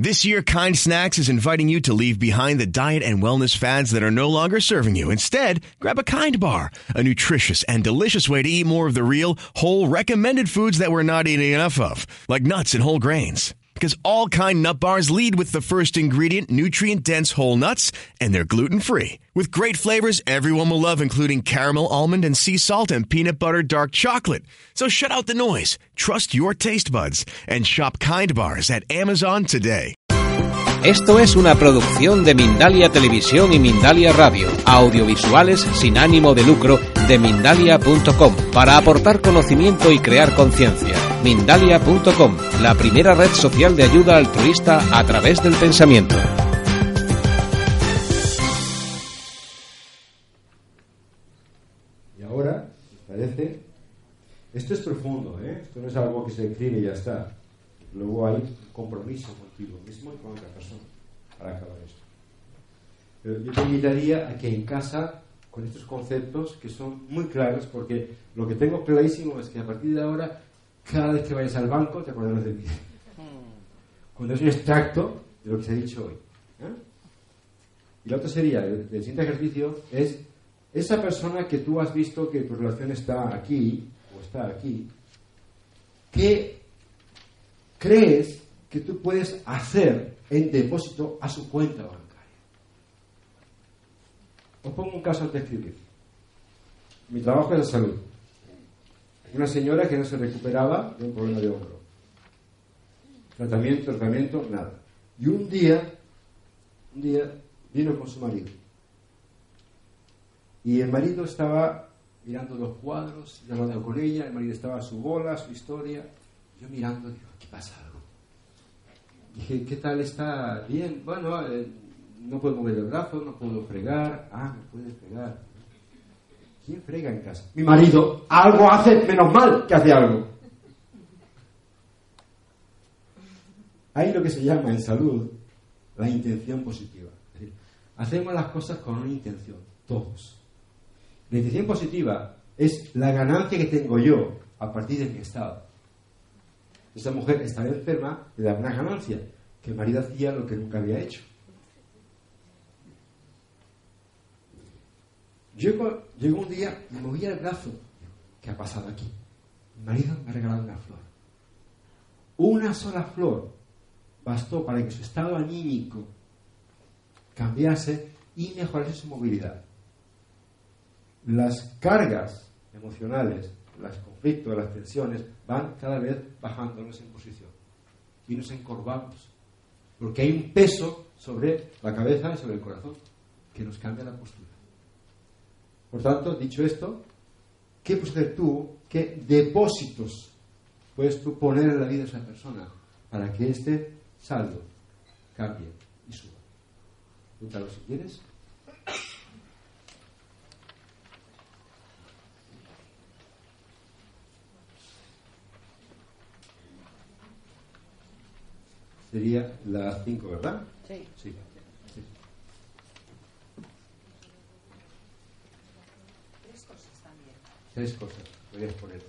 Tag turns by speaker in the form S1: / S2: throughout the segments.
S1: This year, Kind Snacks is inviting you to leave behind the diet and wellness fads that are no longer serving you. Instead, grab a Kind Bar, a nutritious and delicious way to eat more of the real, whole, recommended foods that we're not eating enough of, like nuts and whole grains. Because all Kind Nut Bars lead with the first ingredient, nutrient dense whole nuts, and they're gluten free. With great flavors everyone will love, including caramel, almond, and sea salt, and peanut butter dark chocolate. So shut out the noise, trust your taste buds, and shop Kind Bars at Amazon today.
S2: Esto es una producción de Mindalia Televisión y Mindalia Radio, audiovisuales sin ánimo de lucro de mindalia.com, para aportar conocimiento y crear conciencia. Mindalia.com, la primera red social de ayuda altruista a través del pensamiento.
S3: Y ahora, ¿os parece? Esto es profundo, ¿eh? Esto no es algo que se escribe y ya está. Luego hay compromiso contigo mismo y con otra persona para acabar esto. Pero yo te invitaría a que en casa, con estos conceptos que son muy claros, porque lo que tengo clarísimo es que a partir de ahora, cada vez que vayas al banco, te acordarás de mí. Cuando es un extracto de lo que se ha dicho hoy. ¿eh? Y lo otro sería, el, el siguiente ejercicio es esa persona que tú has visto que tu relación está aquí o está aquí, ¿qué crees que tú puedes hacer en depósito a su cuenta bancaria? Pongo un caso escribir. Mi trabajo es de salud. Una señora que no se recuperaba de un problema de hombro. Tratamiento, tratamiento, nada. Y un día, un día vino con su marido. Y el marido estaba mirando los cuadros, hablando con ella, el marido estaba a su bola, su historia. Yo mirando, digo, ¿qué pasa? Dije, ¿qué tal está? Bien, bueno, eh, no puedo mover el brazo, no puedo fregar. Ah, me puedes fregar. ¿Quién frega en casa? Mi marido. Algo hace, menos mal que hace algo. Hay lo que se llama en salud la intención positiva. Es decir, hacemos las cosas con una intención, todos. La intención positiva es la ganancia que tengo yo a partir de mi estado. Esta mujer estaba enferma le da una ganancia, que el marido hacía lo que nunca había hecho. Llegó, llegó un día y movía el brazo. ¿Qué ha pasado aquí? Mi marido me ha regalado una flor. Una sola flor bastó para que su estado anímico cambiase y mejorase su movilidad. Las cargas emocionales, los conflictos, las tensiones van cada vez bajándonos en posición y nos encorvamos porque hay un peso sobre la cabeza y sobre el corazón que nos cambia la postura. Por tanto, dicho esto, ¿qué puedes hacer tú? ¿Qué depósitos puedes tú poner en la vida de esa persona para que este saldo cambie y suba? Pregúntalo si quieres. Sería las 5, ¿verdad?
S4: Sí. Tres cosas también.
S3: Tres cosas. Podrías poner.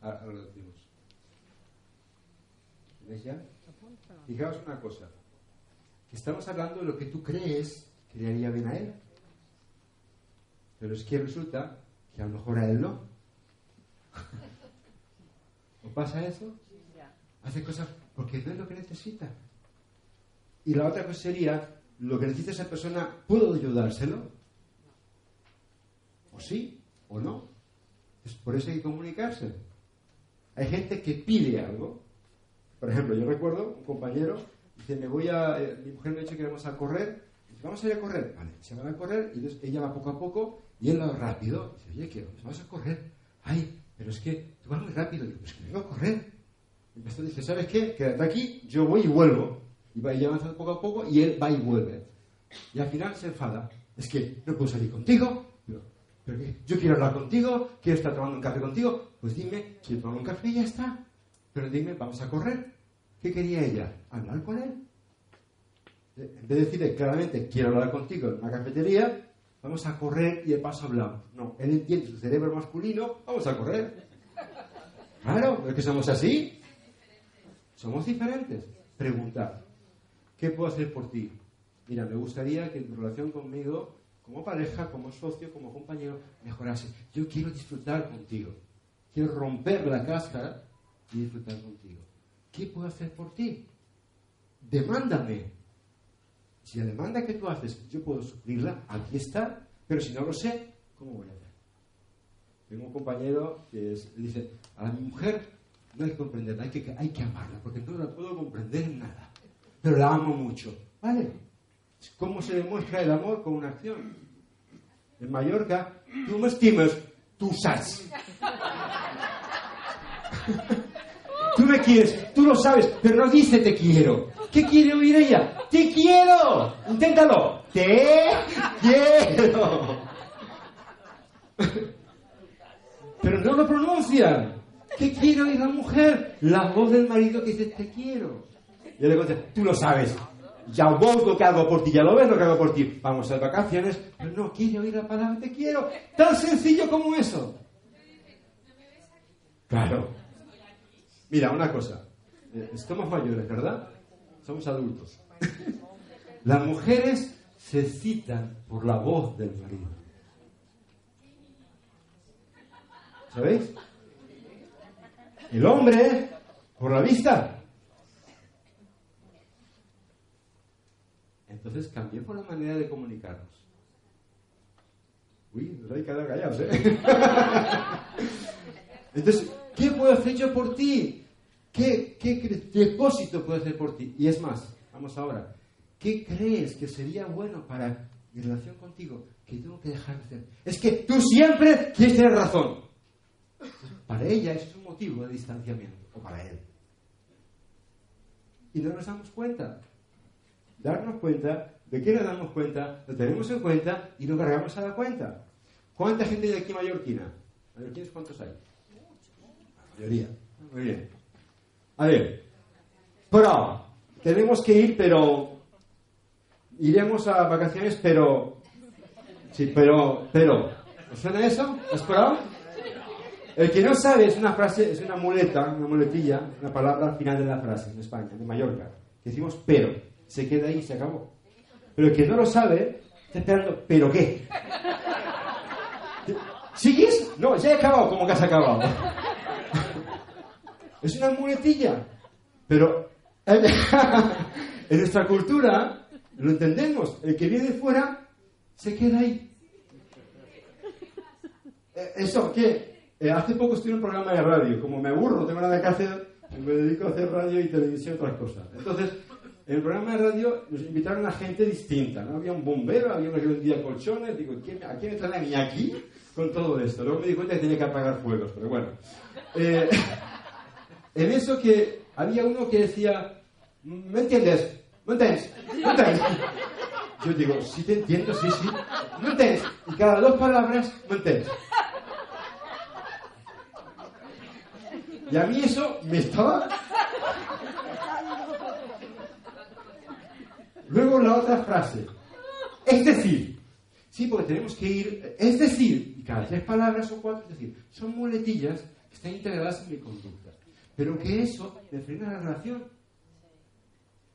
S3: Ahora ahora lo decimos. ¿Tenéis ya? Fijaos una cosa. Estamos hablando de lo que tú crees que le haría bien a él. Pero es que resulta que a lo mejor a él no. ¿O pasa eso? Hace cosas porque no es lo que necesita. Y la otra cosa sería, lo que necesita esa persona, ¿puedo ayudárselo? O sí, o no. Es por eso hay que comunicarse. Hay gente que pide algo. Por ejemplo, yo recuerdo un compañero, dice, me voy a, eh, mi mujer me ha dicho que vamos a correr, dice, vamos a ir a correr, vale, se van a correr, y ella va poco a poco, y él va rápido, dice, oye, que vamos a correr, ay, pero es que tú vas muy rápido, digo, pues que vengo a correr. Y pastor dice, ¿sabes qué? Quédate aquí, yo voy y vuelvo. Y va y avanza poco a poco, y él va y vuelve. Y al final se enfada, es que no puedo salir contigo, pero, pero ¿qué? yo quiero hablar contigo, quiero estar tomando un café contigo, pues dime, quiero tomar un café y ya está. Pero dime, vamos a correr. ¿Qué quería ella? ¿Hablar con él? En vez de decirle claramente, quiero hablar contigo en una cafetería, vamos a correr y de paso hablamos. No, él entiende su cerebro masculino, vamos a correr. Claro, es que somos así. Somos diferentes. Preguntar, ¿qué puedo hacer por ti? Mira, me gustaría que tu relación conmigo, como pareja, como socio, como compañero, mejorase. Yo quiero disfrutar contigo. Quiero romper la cáscara y disfrutar contigo. ¿Qué puedo hacer por ti? Demándame. Si la demanda que tú haces yo puedo suplirla, aquí está. Pero si no lo sé, ¿cómo voy a hacer? Tengo un compañero que dice, a mi mujer no hay que comprenderla, hay que, amarla, porque no la puedo comprender en nada. Pero la amo mucho. ¿Vale? ¿Cómo se demuestra el amor? Con una acción. En Mallorca, tú me estimas, tú sabes. Tú me quieres, tú lo sabes, pero no dice te quiero. ¿Qué quiere oír ella? ¡Te quiero! Inténtalo. ¡Te quiero! Pero no lo pronuncian. ¿Qué quiere oír la mujer? La voz del marido que dice te quiero. Y le contesto, tú lo sabes. Ya vos lo que hago por ti, ya lo ves lo que hago por ti. Vamos a vacaciones, pero no quiere oír la palabra te quiero. Tan sencillo como eso. Claro. Mira, una cosa. Eh, estamos mayores, ¿verdad? Somos adultos. Las mujeres se citan por la voz del marido. ¿Sabéis? El hombre por la vista. Entonces cambié por la manera de comunicarnos. Uy, nos hay quedado callados, ¿eh? Entonces, ¿qué puedo hacer yo por ti? ¿Qué, depósito puedo hacer por ti? Y es más, vamos ahora. ¿Qué crees que sería bueno para mi relación contigo que tengo que dejar de hacer? Es que tú siempre quieres tener razón. Para ella eso es un motivo de distanciamiento, o para él. Y no nos damos cuenta. Darnos cuenta, ¿de qué nos damos cuenta? Lo tenemos en cuenta y lo cargamos a la cuenta. ¿Cuánta gente hay aquí mallorquina? ¿Mallorquines cuántos hay? La mayoría. Muy bien. A ver, pero tenemos que ir, pero iremos a vacaciones, pero sí, pero, pero, ¿os suena eso? ¿Has? El que no sabe es una frase, es una muleta, una muletilla, una palabra al final de la frase en España, en Mallorca. decimos pero, se queda ahí y se acabó. Pero el que no lo sabe, está esperando, ¿pero qué? ¿Sigues? No, ya he acabado, como que has acabado. Es una muletilla. Pero en nuestra cultura lo entendemos. El que viene fuera se queda ahí. Eh, eso, ¿qué? Eh, hace poco estuve en un programa de radio. Como me aburro, tengo nada que hacer, me dedico a hacer radio y televisión y otras cosas. Entonces, en el programa de radio nos invitaron a gente distinta. ¿no? Había un bombero, había uno que vendía colchones. Digo, ¿a quién traen a mí aquí con todo esto? Luego me di cuenta que tenía que apagar fuegos, pero bueno. Eh, en eso que había uno que decía, ¿me entiendes? ¿Me entiendes? ¿Me entiendes? Yo digo, sí te entiendo, sí, sí. ¿Me entiendes? Y cada dos palabras, ¿me entiendes? Y a mí eso me estaba... Luego la otra frase. Es decir, sí, porque tenemos que ir, es decir, y cada tres palabras o cuatro, es decir, son muletillas que están integradas en mi conducta. Pero que eso me frena la relación.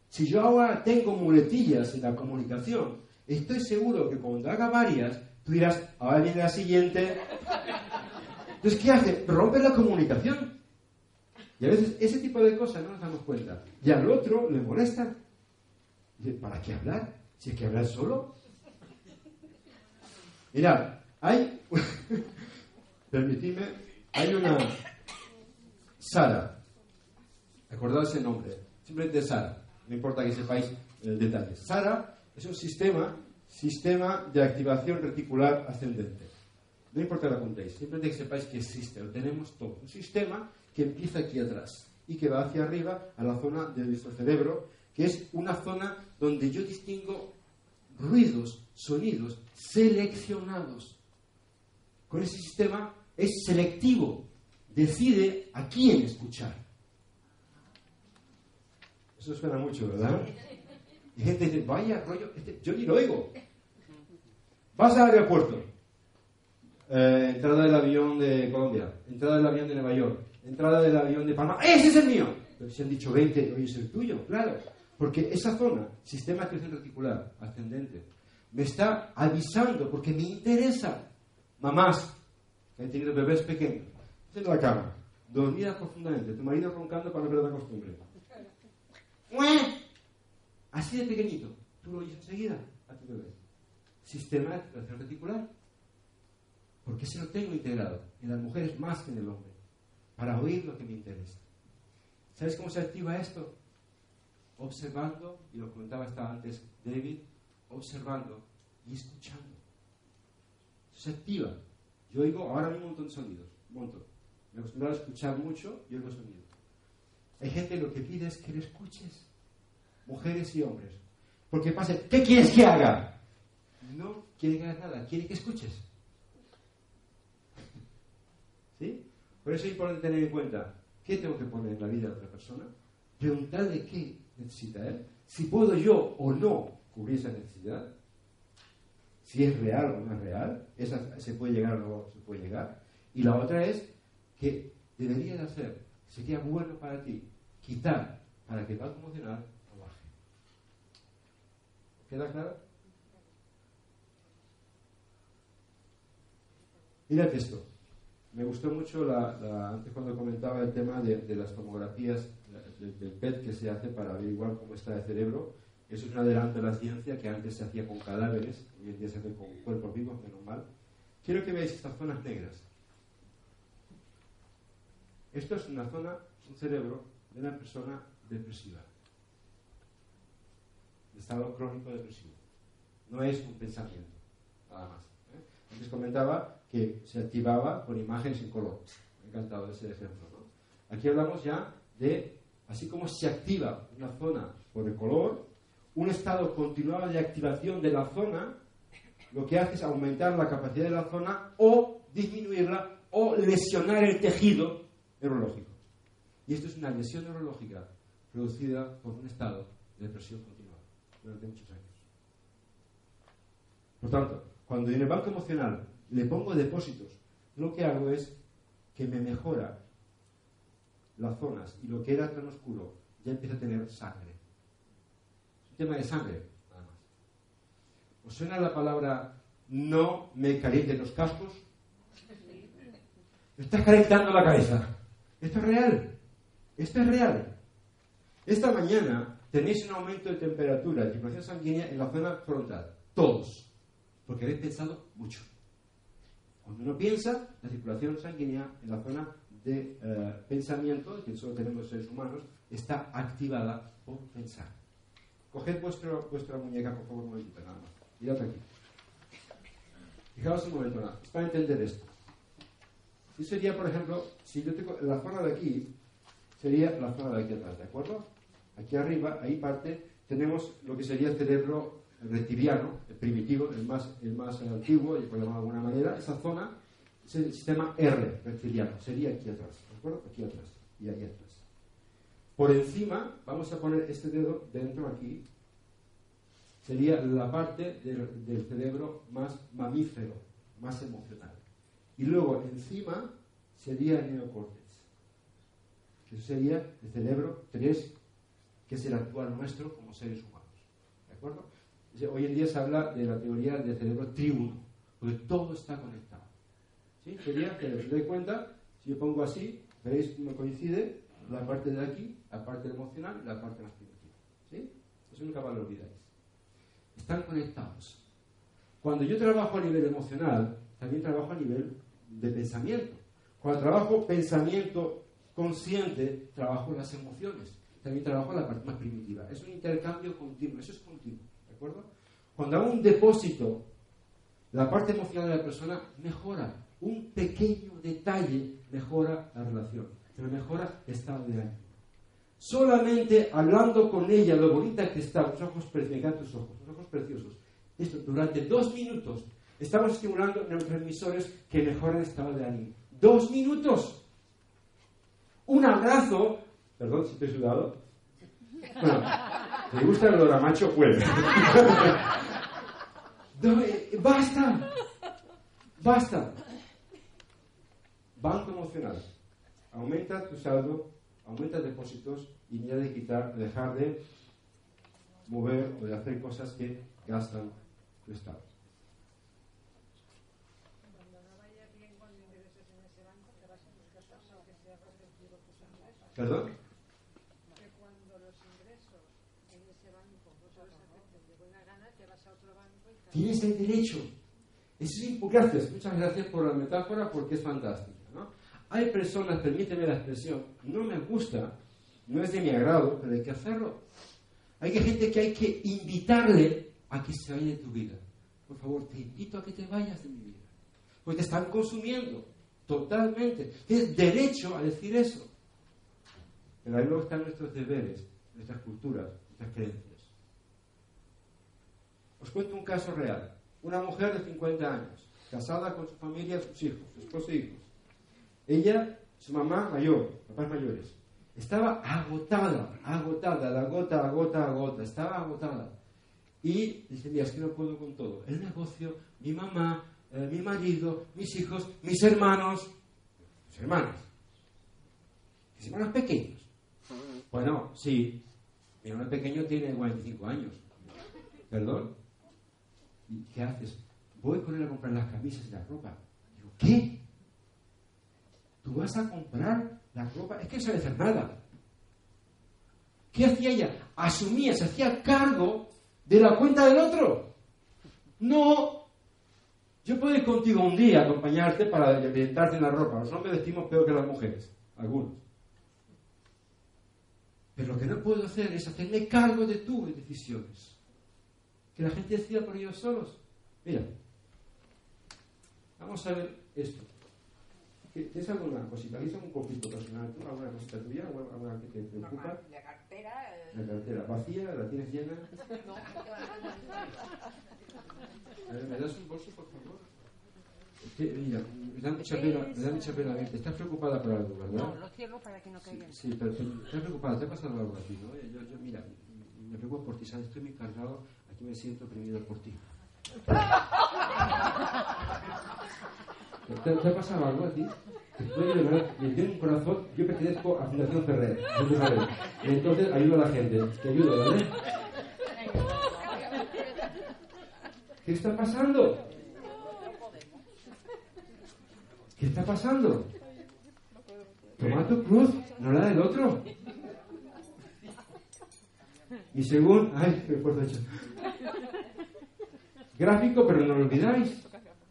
S3: Si yo ahora tengo muletillas en la comunicación, estoy seguro que cuando haga varias, tú dirás, ahora viene la siguiente. Entonces, ¿qué hace? Rompe la comunicación. Y a veces ese tipo de cosas no nos damos cuenta. Y al otro le molesta. ¿Para qué hablar? Si hay que hablar solo. Mirad, hay. Permitidme, hay una. Sara. Acordaos el nombre. Simplemente Sara. No importa que sepáis el detalle. Sara es un sistema, sistema de activación reticular ascendente. No importa que lo contéis, simplemente que sepáis que existe, lo tenemos todo. Un sistema que empieza aquí atrás y que va hacia arriba a la zona de nuestro cerebro, que es una zona donde yo distingo ruidos, sonidos seleccionados. Con ese sistema es selectivo, decide a quién escuchar. Eso suena mucho, ¿verdad? Gente dice, vaya rollo, este, yo ni lo oigo. Vas al aeropuerto. Eh, entrada del avión de Colombia, entrada del avión de Nueva York, entrada del avión de Panamá. ¡Ese es el mío! Pero si han dicho 20, hoy es el tuyo, claro. Porque esa zona, sistema de reticular ascendente, me está avisando porque me interesa. Mamás que han tenido bebés pequeños, en la cama, dormida profundamente, tu marido roncando para no perder la costumbre. Así de pequeñito, tú lo oyes enseguida a tu bebé. Sistema de creación reticular. Porque se lo tengo integrado en las mujeres más que en el hombre, para oír lo que me interesa. ¿Sabes cómo se activa esto? Observando, y lo comentaba hasta antes David, observando y escuchando. Se activa. Yo oigo ahora mismo un montón de sonidos, un montón. Me acostumbro a escuchar mucho y oigo sonidos. Hay gente que lo que pide es que le escuches, mujeres y hombres. Porque pasa, ¿qué quieres que haga? No quiere que hagas nada, quiere que escuches. ¿Sí? Por eso es importante tener en cuenta qué tengo que poner en la vida de otra persona, preguntarle qué necesita él, si puedo yo o no cubrir esa necesidad, si es real o no es real, esa se puede llegar o no se puede llegar. Y la otra es que debería de hacer, sería bueno para ti, quitar para que el banco emocional no baje. ¿Queda claro? Mira texto. Me gustó mucho la, antes cuando comentaba el tema de, las tomografías del PET que se hace para averiguar cómo está el cerebro. Eso es un adelanto de la ciencia que antes se hacía con cadáveres, hoy en día se hace con cuerpos vivos, menos mal. Quiero que veáis estas zonas negras. Esto es una zona, un cerebro de una persona depresiva, de estado crónico depresivo. No es un pensamiento, nada más. ¿eh? Antes comentaba que se activaba con imágenes en color. Me ha encantado ese ejemplo. Aquí hablamos ya de, así como se activa una zona por el color, un estado continuado de activación de la zona, lo que hace es aumentar la capacidad de la zona o disminuirla o lesionar el tejido neurológico. Y esto es una lesión neurológica producida por un estado de depresión continuada durante muchos años. Por tanto, cuando en el banco emocional le pongo depósitos, lo que hago es que me mejora las zonas y lo que era tan oscuro ya empieza a tener sangre. Es un tema de sangre, nada más. ¿Os suena la palabra no me calienten los cascos? Me estás calentando la cabeza. Esto es real. Esto es real. Esta mañana tenéis un aumento de temperatura, de circulación sanguínea en la zona frontal. Todos. Porque habéis pensado mucho. Cuando uno piensa, la circulación sanguínea en la zona de eh, pensamiento, que solo tenemos seres humanos, está activada por pensar. Coged vuestro, vuestra muñeca, por favor, un momentito, nada más. Mirad aquí. Fijaos un momento, nada, es para entender esto. Si sería, por ejemplo, si yo tengo la zona de aquí, sería la zona de aquí atrás, ¿de acuerdo? Aquí arriba, ahí parte, tenemos lo que sería el cerebro reptiliano, el primitivo, el más, el más antiguo, y por llamarlo de alguna manera, esa zona es el sistema R, reptiliano, sería aquí atrás, ¿de acuerdo? Aquí atrás y aquí atrás. Por encima, vamos a poner este dedo dentro aquí, sería la parte del cerebro más mamífero, más emocional. Y luego encima sería el neocórtex, que sería el cerebro 3, que es el actual nuestro como seres humanos. ¿De acuerdo? Hoy en día se habla de la teoría del cerebro triuno, porque todo está conectado. ¿Sí? Sería que os doy cuenta, si yo pongo así, veréis cómo coincide la parte de aquí, la parte emocional y la parte más primitiva. ¿Sí? Eso nunca lo olvidáis. Están conectados. Cuando yo trabajo a nivel emocional, también trabajo a nivel de pensamiento. Cuando trabajo pensamiento consciente, trabajo las emociones. También trabajo la parte más primitiva. Es un intercambio continuo, eso es continuo. Cuando hago un depósito, la parte emocional de la persona mejora. Un pequeño detalle mejora la relación, pero mejora el estado de ánimo. Solamente hablando con ella, lo bonita que está, los ojos preciosos, ojos, los ojos preciosos. Esto, durante dos minutos, estamos estimulando neurotransmisores que mejoran el estado de ánimo. Dos minutos. Un abrazo, perdón si estoy sudado. Bueno, ¿Te gusta el olor a? Pues. Basta. Basta. Banco emocional. Aumenta tu saldo, aumenta depósitos y ya de quitar, dejar de mover o de hacer cosas que gastan tu estado. ¿Perdón?
S4: Que cuando los ingresos en ese banco no se los acepten de buena gana, te vas a otro banco y
S3: Tienes el derecho. Eso es, gracias, muchas gracias por la metáfora porque es fantástica. ¿no? Hay personas, permíteme la expresión, no me gusta, no es de mi agrado, pero hay que hacerlo. Hay gente que hay que invitarle a que se vaya de tu vida. Por favor, te invito a que te vayas de mi vida. Porque te están consumiendo totalmente. Tienes derecho a decir eso. Pero ahí luego están nuestros deberes, nuestras culturas, nuestras creencias. Os cuento un caso real. Una mujer de 50 años, casada con su familia, sus hijos, su esposo e hijos. Ella, su mamá mayor, papás mayores, estaba agotada, agotada, la gota a gota a gota, estaba agotada. Y dice, mira, es que no puedo con todo. El negocio, mi mamá, eh, mi marido, mis hijos, mis hermanos, mis hermanos, mis hermanos pequeños. Bueno, sí, mi hermano pequeño tiene 45 años. ¿Perdón? ¿Y qué haces? Voy con él a comprar las camisas y la ropa. Digo, ¿qué? ¿Tú vas a comprar la ropa? Es que no sabe hacer nada. ¿Qué hacía ella? Asumía, se hacía cargo de la cuenta del otro. No. Yo puedo ir contigo un día, acompañarte para orientarte en la ropa. Los hombres vestimos peor que las mujeres, algunos. Pero lo que no puedo hacer es hacerme cargo de tus decisiones. Que la gente decida por ellos solos. Mira, vamos a ver esto. ¿Tienes alguna cosita? ¿Tienes algún conflicto personal? ¿Tú? ¿Alguna cosita tuya? ¿Alguna que te preocupa?
S4: La cartera. eh,
S3: La cartera vacía, la tienes llena.
S4: No,
S3: A ver, ¿me das un bolso, por favor? Que, mira, me da mucha pena, me da mucha pena verte. Estás preocupada por algo, ¿verdad?
S4: no, lo cierro para que no
S3: Sí,
S4: caigan.
S3: sí, pero te- estás preocupada, te ha pasado algo a ti, ¿no? Yo, yo, mira, me preocupo por ti, ¿sabes? Estoy muy cargado, aquí me siento oprimido por ti. ¿Te, te ha pasado algo a ti? Te puede de verdad, corazón, yo pertenezco a Fundación Ferrer, no tú sabes. Y entonces ayudo a la gente, te ayudo, ¿vale? ¿Qué está pasando? ¿Qué está pasando? Toma tu cruz, no la del otro. Y según, ay, esfuerzo he hecho. Gráfico, pero no lo olvidáis.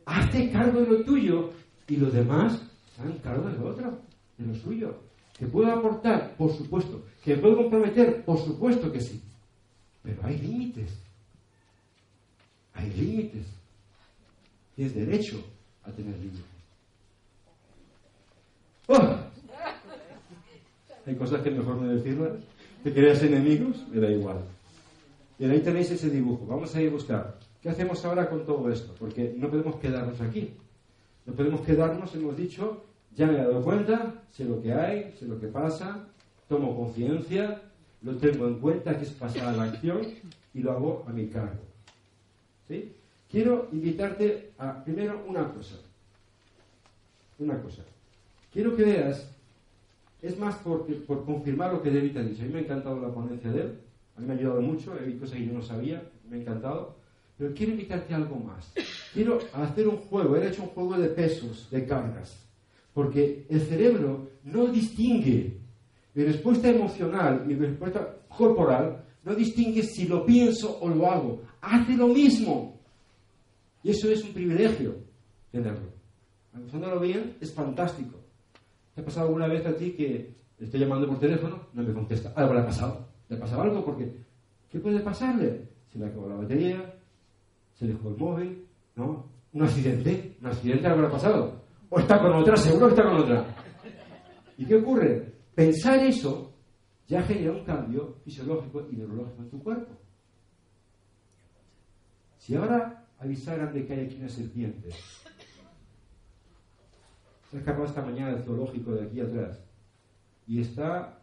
S3: Hazte cargo de lo tuyo y los demás hagan cargo de lo otro, de lo suyo. ¿Que puedo aportar? Por supuesto. ¿Que me puedo comprometer? Por supuesto que sí. Pero hay límites. Hay límites. Tienes derecho a tener límites. Hay cosas que mejor no decirlas. ¿Te creas enemigos? Me da igual. Y ahí tenéis ese dibujo. Vamos a ir a buscar. ¿Qué hacemos ahora con todo esto? Porque no podemos quedarnos aquí. No podemos quedarnos, hemos dicho, ya me he dado cuenta, sé lo que hay, sé lo que pasa, tomo conciencia, lo tengo en cuenta, que es pasar a la acción y lo hago a mi cargo. ¿Sí? Quiero invitarte a, primero, una cosa. Una cosa. Quiero que veas, es más por, por confirmar lo que David ha dicho. A mí me ha encantado la ponencia de él, a mí me ha ayudado mucho, he visto cosas que yo no sabía, me ha encantado. Pero quiero invitarte a algo más. Quiero hacer un juego, he hecho un juego de pesos, de cargas. Porque el cerebro no distingue mi respuesta emocional, mi respuesta corporal, no distingue si lo pienso o lo hago. Hace lo mismo. Y eso es un privilegio tenerlo. Usándolo bien es fantástico. ¿Te ha pasado alguna vez a ti que le estoy llamando por teléfono? No me contesta. Algo le ha pasado. ¿Le ha pasado algo? Porque, ¿qué puede pasarle? Se le acabó la batería, se dejó el móvil, ¿no? Un accidente. Un accidente algo le ha pasado. O está con otra, seguro que está con otra. ¿Y qué ocurre? Pensar eso ya genera un cambio fisiológico y neurológico en tu cuerpo. Si ahora avisaran de que hay aquí una serpiente, se ha escapado esta mañana del zoológico de aquí atrás y está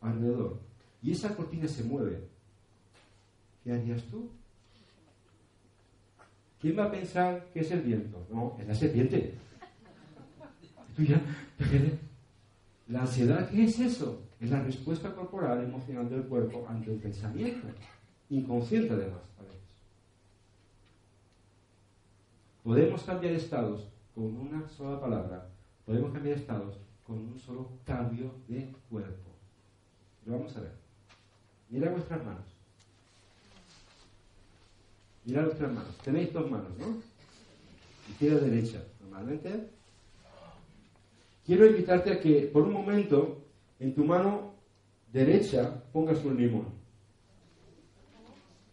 S3: alrededor, y esa cortina se mueve, ¿qué harías tú? ¿Quién va a pensar que es el viento? No, es la serpiente. La ansiedad, ¿qué es eso? Es la respuesta corporal emocional del cuerpo ante el pensamiento, inconsciente además. Podemos cambiar estados con una sola palabra, podemos cambiar estados con un solo cambio de cuerpo. Lo vamos a ver. Mira vuestras manos. Mira vuestras manos. Tenéis dos manos, ¿no? Izquierda y derecha, normalmente. Quiero invitarte a que por un momento en tu mano derecha pongas un limón.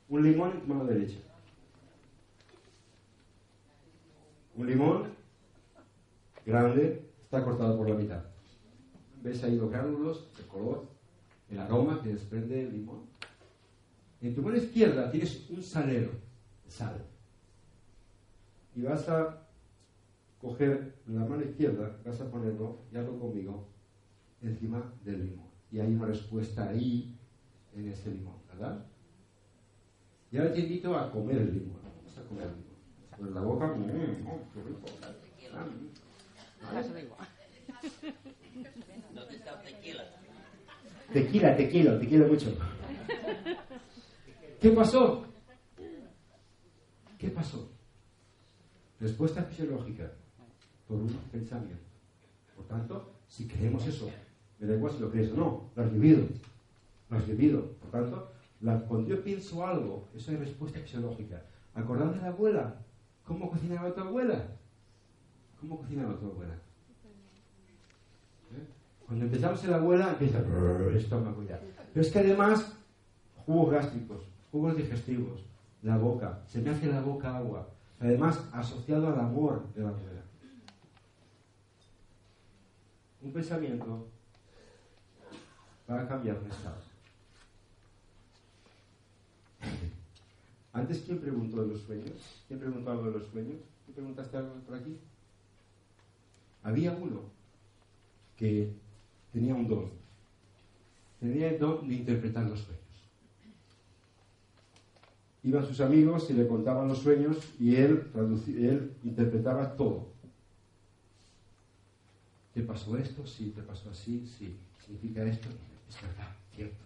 S3: Un limón en tu mano derecha. Un limón grande está cortado por la mitad. ¿Ves ahí los gránulos, el color, el aroma que desprende el limón? En tu mano izquierda tienes un salero sal. Y vas a coger la mano izquierda, vas a ponerlo, ya lo conmigo, encima del limón. Y hay una respuesta ahí, en ese limón, ¿verdad? Y ahora te invito a comer el limón. Vamos a comer el limón. Por la boca, mmm, qué rico. Ah, ¿Dónde está tequila? Tequila, tequila, te quiero mucho. ¿Qué pasó? ¿Qué pasó? Respuesta fisiológica por un pensamiento. Por tanto, si creemos eso, me da igual si lo crees o no, lo has vivido. Lo has vivido. Por tanto, cuando yo pienso algo, eso es respuesta fisiológica. Acordad de la abuela. ¿Cómo cocinaba tu abuela? ¿Cómo cocinaba tu abuela? ¿Eh? Cuando empezamos en la abuela, empieza el estómago ya. Pero es que además, jugos gástricos, jugos digestivos, la boca, se me hace la boca agua. Además, asociado al amor de la abuela. Un pensamiento va a cambiar un estado. Antes, ¿quién preguntó de los sueños? ¿Quién preguntó algo de los sueños? ¿Quién preguntaste algo por aquí? Había uno que tenía un don. Tenía el don de interpretar los sueños. Iban sus amigos y le contaban los sueños y él, él interpretaba todo. ¿Te pasó esto? Sí, te pasó así, sí. ¿Significa esto? Es verdad, cierto.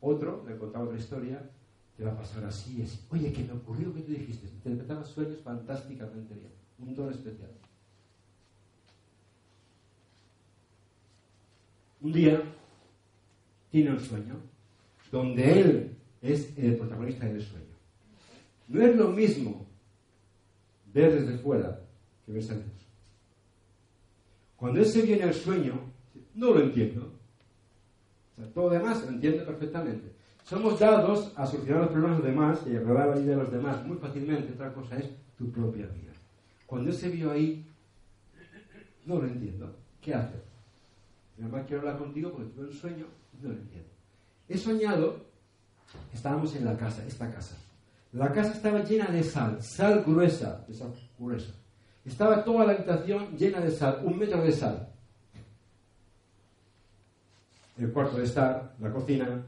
S3: Otro le contaba otra historia, te va a pasar así, así. Oye, ¿qué me ocurrió que tú dijiste? Interpretaba sueños fantásticamente bien. Un don especial. Un día tiene un sueño donde él es el protagonista del sueño. No es lo mismo ver desde fuera que ver adentro. Cuando él se viene al sueño, no lo entiendo. todo lo demás lo entiende perfectamente. Somos dados a solucionar los problemas de los demás y a arreglar la vida de los demás muy fácilmente. Otra cosa es tu propia vida. Cuando él se vio ahí, no lo entiendo. ¿Qué hace? Mi mamá quiero hablar contigo porque tuve un sueño y no lo entiendo. He soñado, estábamos en la casa, esta casa. La casa estaba llena de sal, sal gruesa, de sal gruesa. Estaba toda la habitación llena de sal, un metro de sal. El cuarto de estar, la cocina,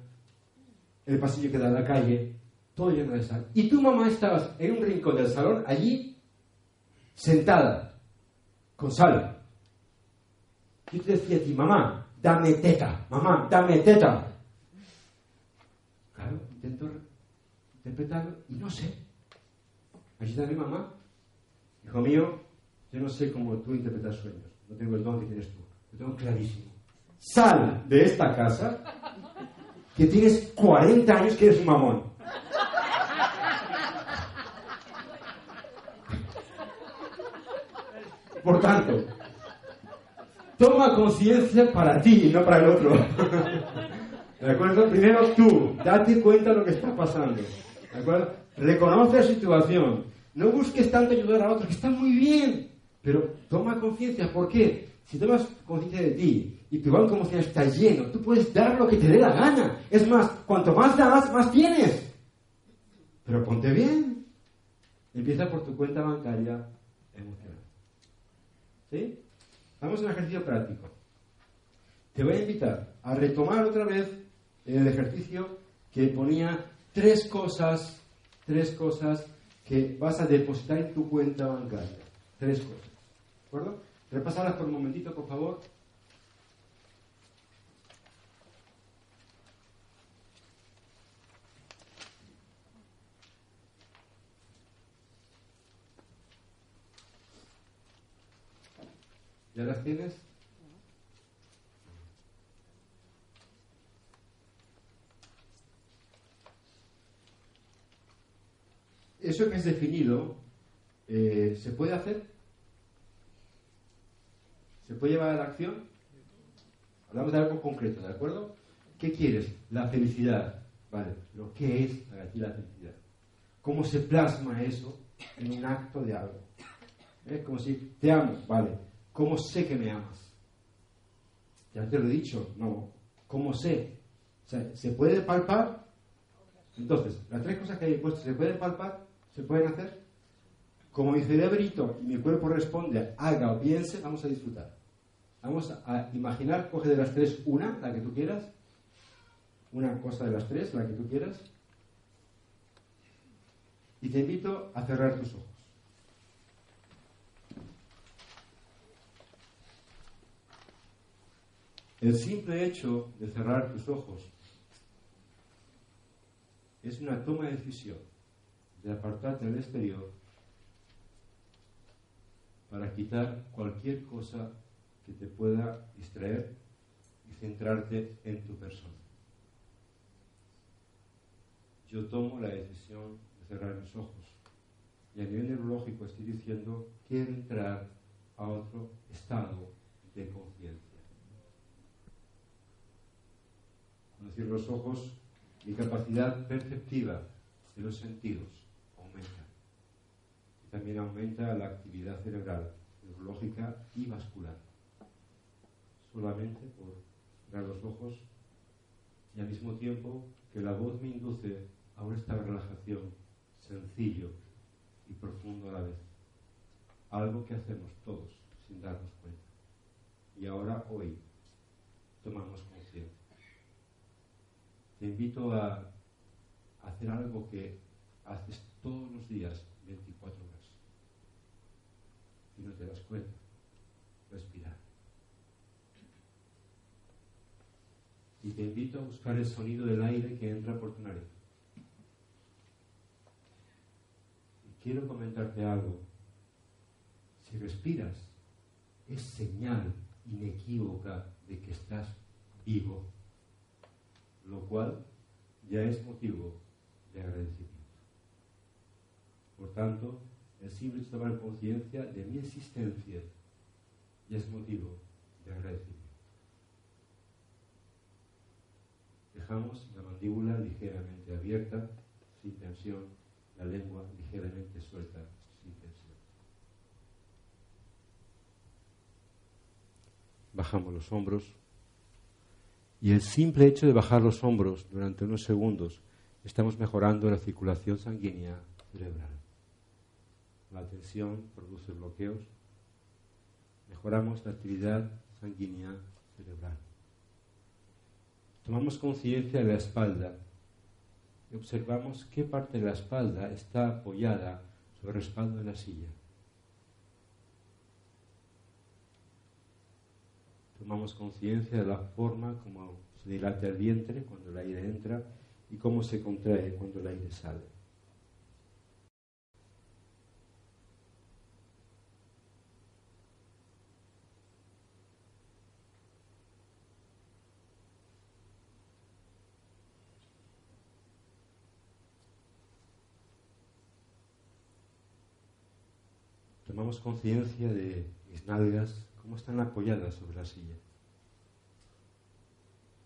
S3: el pasillo que da a la calle, todo lleno de sal. Y tu mamá estabas en un rincón del salón, allí, sentada, con sal. Yo te decía a ti, mamá, dame teta, mamá, dame teta. Claro, intento interpretarlo y no sé. Mi mamá, hijo mío, yo no sé cómo tú interpretas sueños. No tengo el don que tienes tú. Lo tengo clarísimo. Sal de esta casa que tienes 40 años que eres un mamón. Por tanto, toma conciencia para ti y no para el otro. ¿De acuerdo? Primero tú, date cuenta de lo que está pasando. ¿De acuerdo? Reconoce la situación. No busques tanto ayudar a otros, que está muy bien. Pero toma conciencia, ¿por qué? Si tomas conciencia de ti y tu banco emocional está lleno, tú puedes dar lo que te dé la gana. Es más, cuanto más das, más tienes. Pero ponte bien. Empieza por tu cuenta bancaria emocional. ¿Sí? A un ejercicio práctico. Te voy a invitar a retomar otra vez el ejercicio que ponía tres cosas, tres cosas que vas a depositar en tu cuenta bancaria. Tres cosas. ¿De acuerdo? Repasarlas por un momentito, por favor. ¿Ya las tienes? Eso que es definido, eh, ¿se puede hacer? ¿Se puede llevar a la acción? Hablamos de algo concreto, ¿de acuerdo? ¿Qué quieres? La felicidad. Vale, pero ¿qué es la felicidad? ¿Cómo se plasma eso en un acto de algo? Es como si te amo, vale. ¿Cómo sé que me amas? Ya te lo he dicho, no. ¿Cómo sé? O sea, ¿se puede palpar? Entonces, las tres cosas que hay puesto, ¿se pueden palpar? ¿Se pueden hacer? Como mi cerebrito y mi cuerpo responde, haga o piense, vamos a disfrutar. Vamos a imaginar, coge de las tres una, la que tú quieras. Una cosa de las tres, la que tú quieras. Y te invito a cerrar tus ojos. El simple hecho de cerrar tus ojos es una toma de decisión de apartarte del exterior para quitar cualquier cosa que te pueda distraer y centrarte en tu persona. Yo tomo la decisión de cerrar mis ojos y a nivel neurológico estoy diciendo quiero entrar a otro estado de conciencia. Cuando cierro los ojos, mi capacidad perceptiva de los sentidos aumenta. Y también aumenta la actividad cerebral, neurológica y vascular. Solamente por cerrar los ojos y al mismo tiempo que la voz me induce a un estado de relajación sencillo y profundo a la vez. Algo que hacemos todos sin darnos cuenta. Y ahora, hoy, tomamos conciencia. Te invito a hacer algo que haces todos los días, 24 horas. Y no te das cuenta. Respirar. Y te invito a buscar el sonido del aire que entra por tu nariz. Y quiero comentarte algo. Si respiras, es señal inequívoca de que estás vivo, lo cual ya es motivo de agradecimiento. Por tanto, el simple tomar conciencia de mi existencia ya es motivo de agradecimiento. Dejamos la mandíbula ligeramente abierta, sin tensión, la lengua ligeramente suelta, sin tensión. Bajamos los hombros y el simple hecho de bajar los hombros durante unos segundos estamos mejorando la circulación sanguínea cerebral. La tensión produce bloqueos. Mejoramos la actividad sanguínea cerebral. Tomamos conciencia de la espalda y observamos qué parte de la espalda está apoyada sobre el respaldo de la silla. Tomamos conciencia de la forma como se dilata el vientre cuando el aire entra y cómo se contrae cuando el aire sale. Tomamos conciencia de mis nalgas, cómo están apoyadas sobre la silla.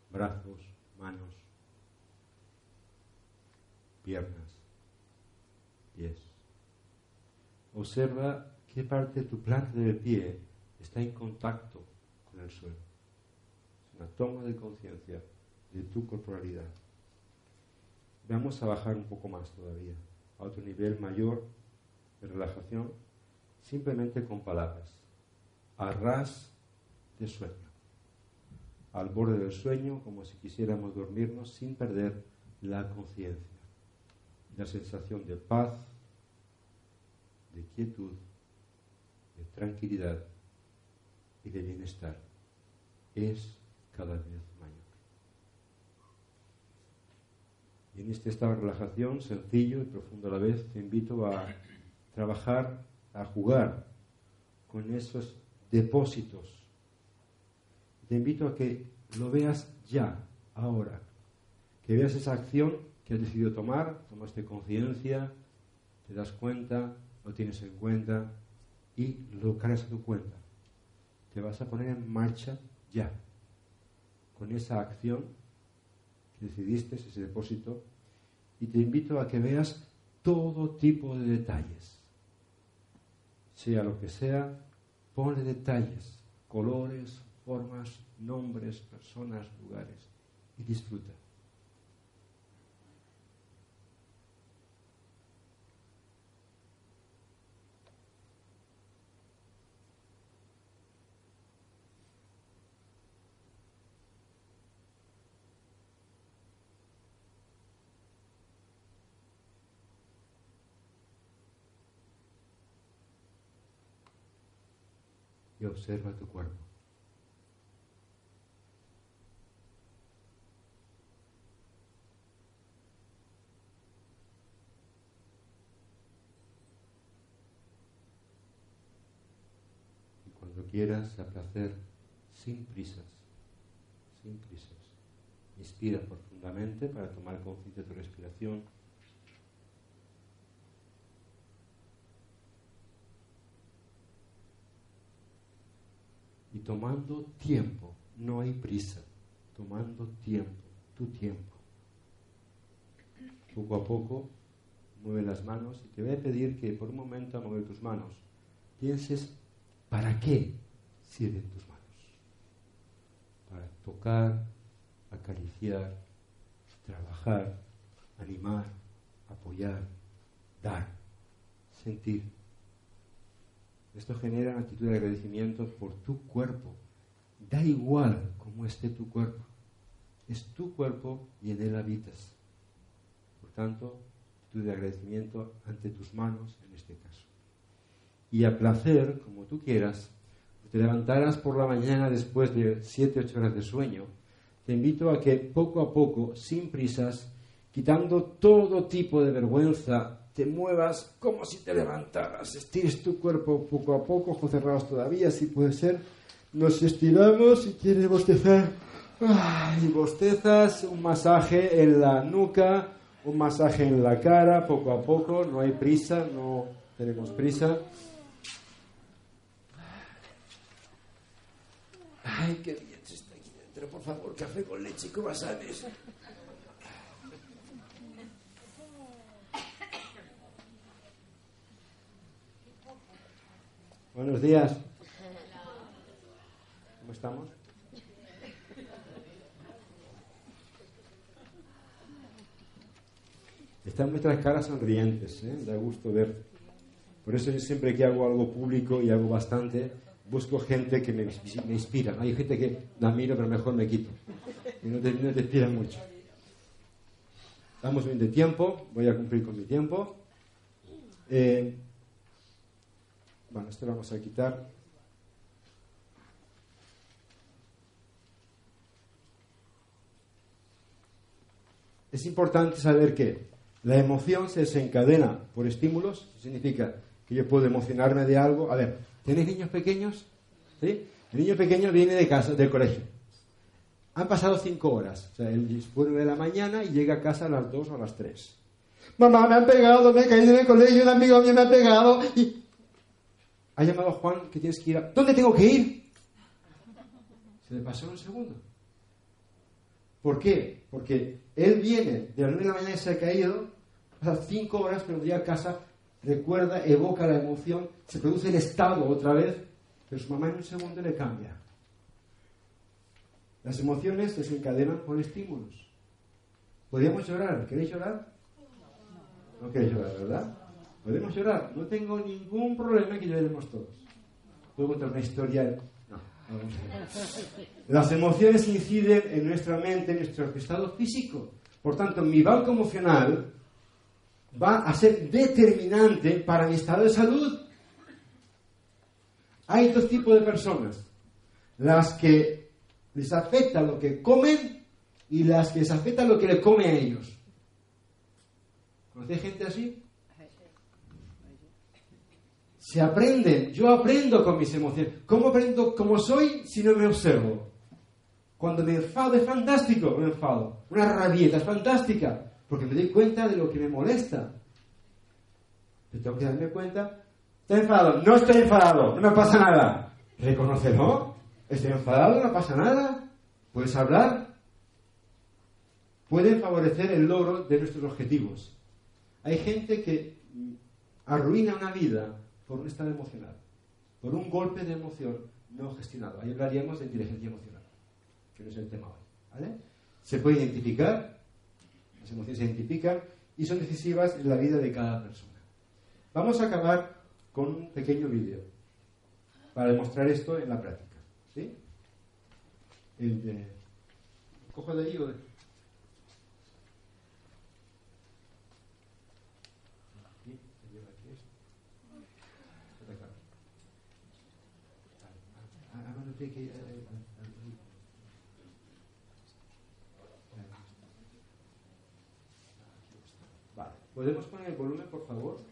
S3: Brazos, manos, piernas, pies. Observa qué parte de tu planta del pie está en contacto con el suelo. Es una toma de conciencia de tu corporalidad. Vamos a bajar un poco más todavía, a otro nivel mayor de relajación, simplemente con palabras. Arras de sueño. Al borde del sueño, como si quisiéramos dormirnos sin perder la conciencia. la sensación de paz, de quietud, de tranquilidad y de bienestar es cada vez mayor. En este estado de relajación, sencillo y profundo a la vez, te invito a trabajar, a jugar con esos depósitos. Te invito a que lo veas ya, ahora. Que veas esa acción que has decidido tomar, tomaste conciencia, te das cuenta, lo tienes en cuenta y lo caes a tu cuenta. Te vas a poner en marcha ya, con esa acción que decidiste, ese depósito, y te invito a que veas todo tipo de detalles. Sea lo que sea, ponle detalles, colores, formas, nombres, personas, lugares, y disfruta. Y observa tu cuerpo. Y cuando quieras, a placer, sin prisas, sin prisas. Inspira profundamente para tomar conciencia de tu respiración. Y tomando tiempo, no hay prisa, tomando tiempo, tu tiempo. Poco a poco mueve las manos y te voy a pedir que por un momento a mover tus manos pienses para qué sirven tus manos. Para tocar, acariciar, trabajar, animar, apoyar, dar, sentir. Esto genera una actitud de agradecimiento por tu cuerpo. Da igual cómo esté tu cuerpo. Es tu cuerpo y en él habitas. Por tanto, actitud de agradecimiento ante tus manos en este caso. Y a placer, como tú quieras, te levantarás por la mañana después de 7-8 horas de sueño, te invito a que poco a poco, sin prisas, quitando todo tipo de vergüenza, te muevas como si te levantaras, estires tu cuerpo poco a poco, ojos cerrados todavía, si puede ser. Nos estiramos, si quieres bostezar, y bostezas, un masaje en la nuca, un masaje en la cara, poco a poco, no hay prisa, no tenemos prisa. Ay, qué bien se está aquí dentro, por favor, café con leche y croissants. Buenos días. ¿Cómo estamos? Están nuestras caras sonrientes, ¿eh? da gusto ver. Por eso yo siempre que hago algo público y hago bastante, busco gente que me, me inspira. Hay gente que la miro, pero mejor me quito. Y no te, no te inspira mucho. Estamos bien de tiempo, voy a cumplir con mi tiempo. Eh, bueno, esto lo vamos a quitar. Es importante saber que la emoción se desencadena por estímulos, significa que yo puedo emocionarme de algo. A ver, ¿tenéis niños pequeños? ¿Sí? El niño pequeño viene de casa, del colegio. Han pasado cinco horas. O sea, él vuelve de la mañana y llega a casa a las dos o a las tres. Mamá, me han pegado, me he caído en el colegio, un amigo mío me ha pegado. Ha llamado a Juan que tienes que ir a... ¿Dónde tengo que ir? Se le pasó un segundo. ¿Por qué? Porque él viene de las 9 de la mañana y se ha caído, pasa cinco horas, pero llega a casa, recuerda, evoca la emoción, se produce el estado otra vez, pero su mamá en un segundo le cambia. Las emociones desencadenan por estímulos. ¿Podríamos llorar? ¿Queréis llorar? No queréis llorar, ¿verdad? Podemos llorar, no tengo ningún problema que lloremos todos. Puedo contar una historia. No, Las emociones inciden en nuestra mente, en nuestro estado físico. Por tanto, mi banco emocional va a ser determinante para mi estado de salud. Hay dos tipos de personas. Las que les afecta lo que comen y las que les afecta lo que le come a ellos. ¿Conocéis gente así? Se aprenden. Yo aprendo con mis emociones. ¿Cómo aprendo cómo soy si no me observo? Cuando me enfado es fantástico, me enfado. Una rabieta es fantástica, porque me doy cuenta de lo que me molesta. Pero tengo que darme cuenta. ¿Estoy enfadado? No estoy enfadado, no me pasa nada. Reconócelo. Estoy enfadado, no pasa nada. Puedes hablar. Pueden favorecer el logro de nuestros objetivos. Hay gente que arruina una vida por un estado emocional, por un golpe de emoción no gestionado. Ahí hablaríamos de inteligencia emocional, que no es el tema hoy. ¿vale? Se puede identificar, las emociones se identifican y son decisivas en la vida de cada persona. Vamos a acabar con un pequeño vídeo para demostrar esto en la práctica. ¿sí? ¿Cojo de ahí o de...? Aquí, se lleva aquí esto. Está acá. Ah, ah, ah, no tiene que ir, eh, eh, ah, Vale, ¿podemos poner el volumen, por favor?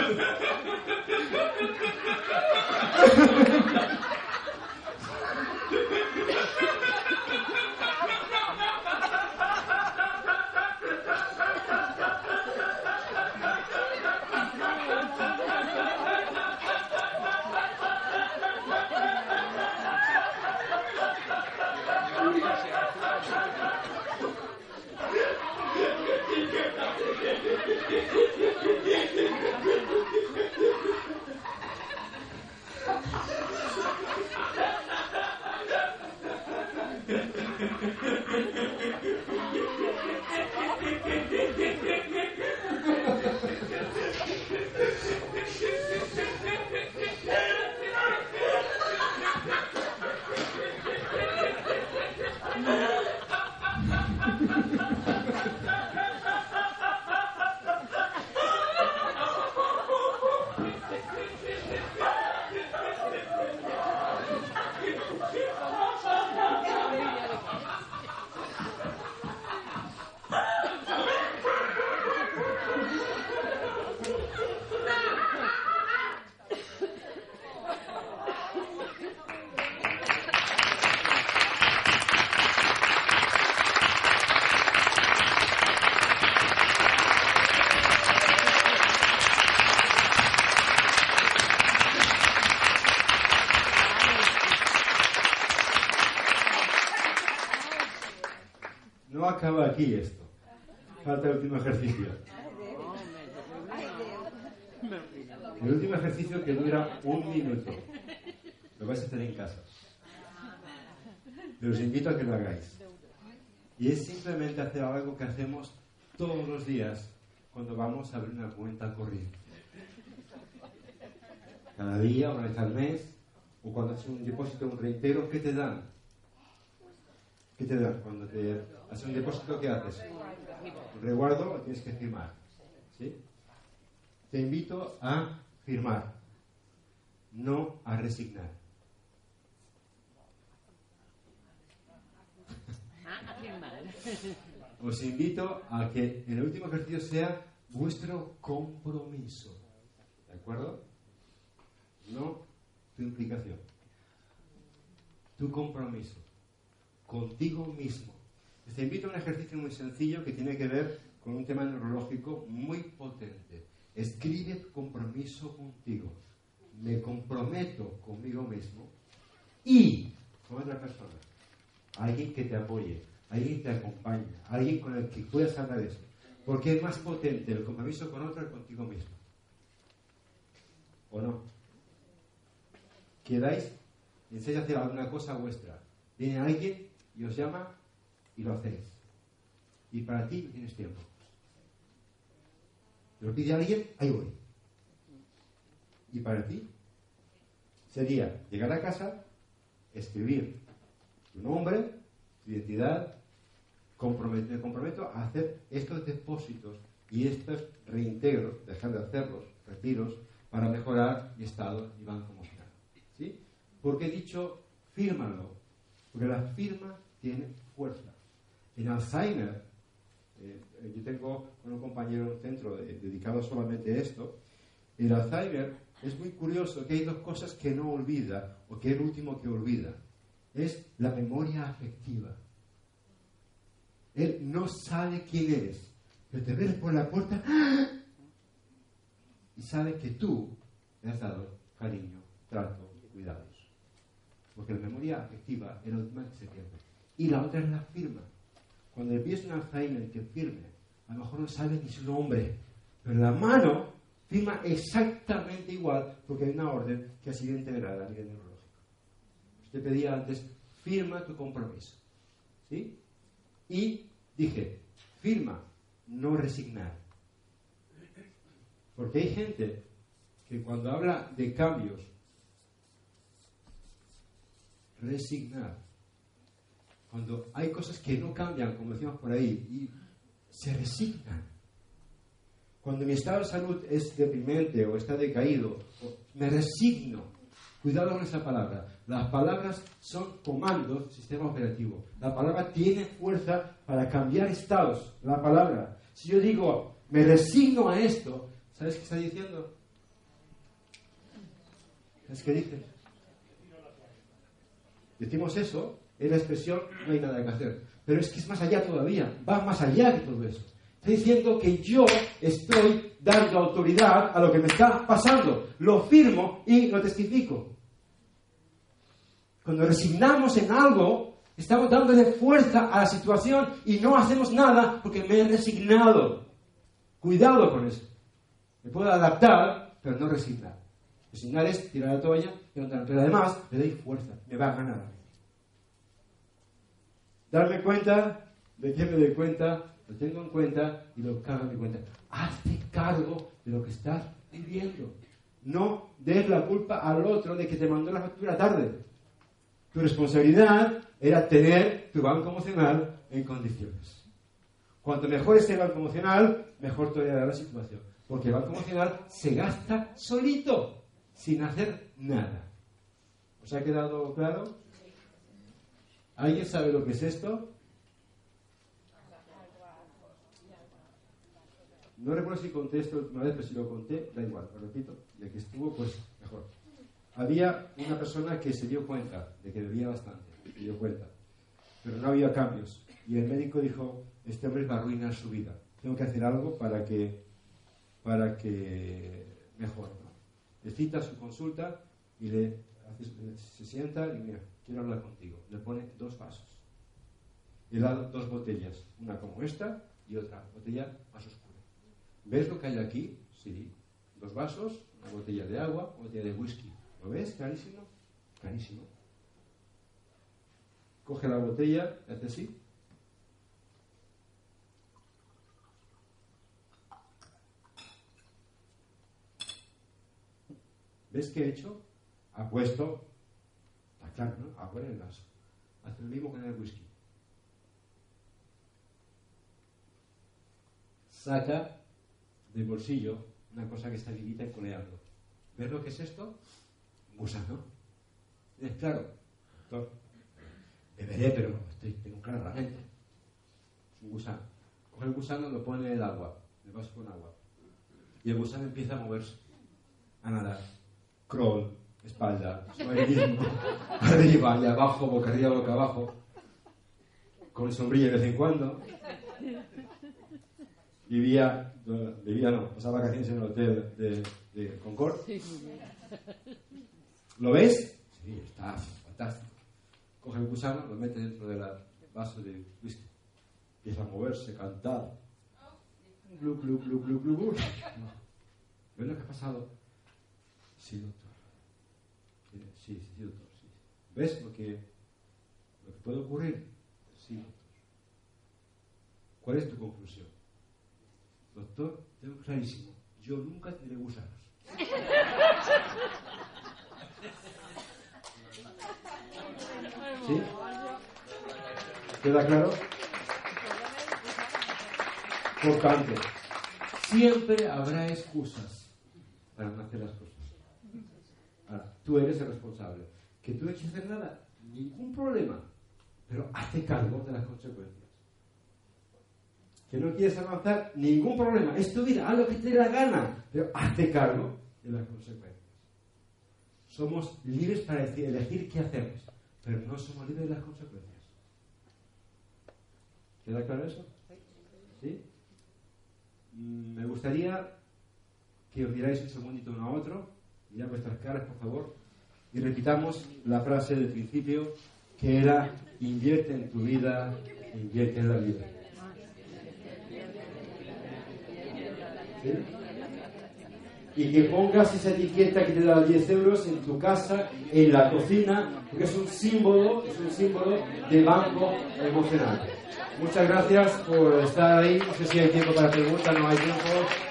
S3: acaba aquí esto. Falta el último ejercicio. El último ejercicio que dura un minuto. Lo vais a hacer en casa. Pero os invito a que lo hagáis. Y es simplemente hacer algo que hacemos todos los días cuando vamos a abrir una cuenta corriente. Cada día, una vez al mes, o cuando haces un depósito, un reitero, ¿qué te dan? ¿Qué te dan? Cuando te haces un depósito, ¿qué haces? Reguardo, tienes que firmar. ¿Sí? Te invito a firmar, no a resignar. Os invito a que el último ejercicio sea vuestro compromiso. ¿De acuerdo? No tu implicación. Tu compromiso. Contigo mismo. Te invito a un ejercicio muy sencillo que tiene que ver con un tema neurológico muy potente. Escribe tu compromiso contigo. Me comprometo conmigo mismo y con otra persona. Alguien que te apoye, alguien que te acompañe, alguien con el que puedas hablar de eso. Porque es más potente el compromiso con otro que contigo mismo. ¿O no? Quedáis, pensáis hacer alguna cosa vuestra. Viene alguien y os llama y lo hacéis. Y para ti tienes tiempo. Te lo pide alguien, ahí voy. Y para ti sería llegar a casa, escribir tu nombre, tu identidad, me comprometo a hacer estos depósitos y estos reintegros, dejar de hacerlos, retiros, para mejorar mi estado y banco emocional. ¿Sí? Porque he dicho, fírmalo, porque la firma tiene fuerza. En Alzheimer, eh, yo tengo un compañero en un centro dedicado solamente a esto, en Alzheimer es muy curioso que hay dos cosas que no olvida, o que es el último que olvida. Es la memoria afectiva. Él no sabe quién eres, pero te ves por la puerta y sabe que tú le has dado cariño, trato, cuidados. Porque la memoria afectiva es la última que se pierde. Y la otra es la firma. Cuando le pides un Alzheimer que firme, a lo mejor no sabe ni su nombre, pero la mano firma exactamente igual porque hay una orden que ha sido integrada a nivel neurológico. Usted pedía antes, firma tu compromiso. ¿Sí? Y dije, firma, no resignar. Porque hay gente que cuando habla de cambios, resignar, cuando hay cosas que no cambian, como decimos por ahí, y se resignan. Cuando mi estado de salud es deprimente o está decaído, me resigno. Cuidado con esa palabra. Las palabras son comandos sistema operativo. La palabra tiene fuerza para cambiar estados. La palabra. Si yo digo, me resigno a esto, ¿sabes qué está diciendo? ¿Sabes qué dice? Decimos eso, es la expresión, no hay nada que hacer. Pero es que es más allá todavía, va más allá de todo eso. Está diciendo que yo estoy dando autoridad a lo que me está pasando. Lo firmo y lo testifico. Cuando resignamos en algo, estamos dándole fuerza a la situación y no hacemos nada porque me he resignado. Cuidado con eso. Me puedo adaptar, pero no resignar. Resignar es tirar la toalla Pero además le doy fuerza, me va a ganar. Darme cuenta de que me doy cuenta, lo tengo en cuenta y lo cargo en mi cuenta. Hazte cargo de lo que estás viviendo. No des la culpa al otro de que te mandó la factura tarde. Tu responsabilidad era tener tu banco emocional en condiciones. Cuanto mejor esté el banco emocional, mejor todavía la situación. Porque el banco emocional se gasta solito, sin hacer nada. ¿Os ha quedado claro? ¿Alguien sabe lo que es esto? No recuerdo si conté esto la última vez, pero si lo conté, da igual, lo repito. Ya que estuvo, pues mejor había una persona que se dio cuenta de que bebía bastante, se dio cuenta, pero no había cambios. Y el médico dijo, este hombre va a arruinar su vida, tengo que hacer algo para que, para que mejore. Le cita su consulta y le se sienta y mira, quiero hablar contigo. Le pone dos pasos. he dado dos botellas, una como esta y otra botella más oscura. ¿Ves lo que hay aquí? Sí. Dos vasos, una botella de agua, una botella de whisky. ¿Lo ves? Clarísimo. Clarísimo. Coge la botella, hace así. ¿Ves qué he hecho? Ha puesto, está claro, ¿no? Agua en el vaso. Hace lo mismo con el whisky. Saca del bolsillo una cosa que está vivita y coleando. ¿Ves lo que es esto? Un gusano. Es claro, doctor, beberé, pero estoy, tengo clara la mente. Es un gusano. Coge el gusano, lo pone en el agua, el vaso con agua. Y el gusano empieza a moverse, a nadar. Crawl, espalda, arriba y abajo, boca arriba, boca abajo, con sombrilla de vez en cuando. Vivía, vivía no, pasaba vacaciones en el hotel de, de Concord. ¿Lo ves? Sí, está fantástico. Coge el gusano, lo mete dentro del vaso de whisky. Empieza a moverse, cantar. Glu, glu, glu, glu, glu, glu. ¿Ves lo que ha pasado? Doctor. Sí, sí, sí, doctor. ¿Ves lo que, lo que puede ocurrir? Sí, doctor. ¿Cuál es tu conclusión? Doctor, tengo clarísimo. Yo nunca tendré gusanos. ¿Sí? ¿Queda claro? Por tanto, siempre habrá excusas para no hacer las cosas. Tú eres el responsable. Que tú no quieres hacer nada, ningún problema, pero hazte cargo de las consecuencias. Que no quieres avanzar, ningún problema. Es tu vida, haz lo que te dé la gana, pero hazte cargo de las consecuencias. Somos libres para elegir qué hacemos, pero no somos libres de las consecuencias. ¿Queda claro eso? ¿Sí? Mm, Me gustaría que os miráis un segundito uno a otro, mirad vuestras caras, por favor, y repitamos la frase del principio, que era, invierte en tu vida, invierte en la vida. Y que pongas esa etiqueta que te da 10 euros en tu casa, en la cocina, porque es un símbolo, es un símbolo de banco emocional. Muchas gracias por estar ahí. No sé si hay tiempo para preguntas, no hay tiempo.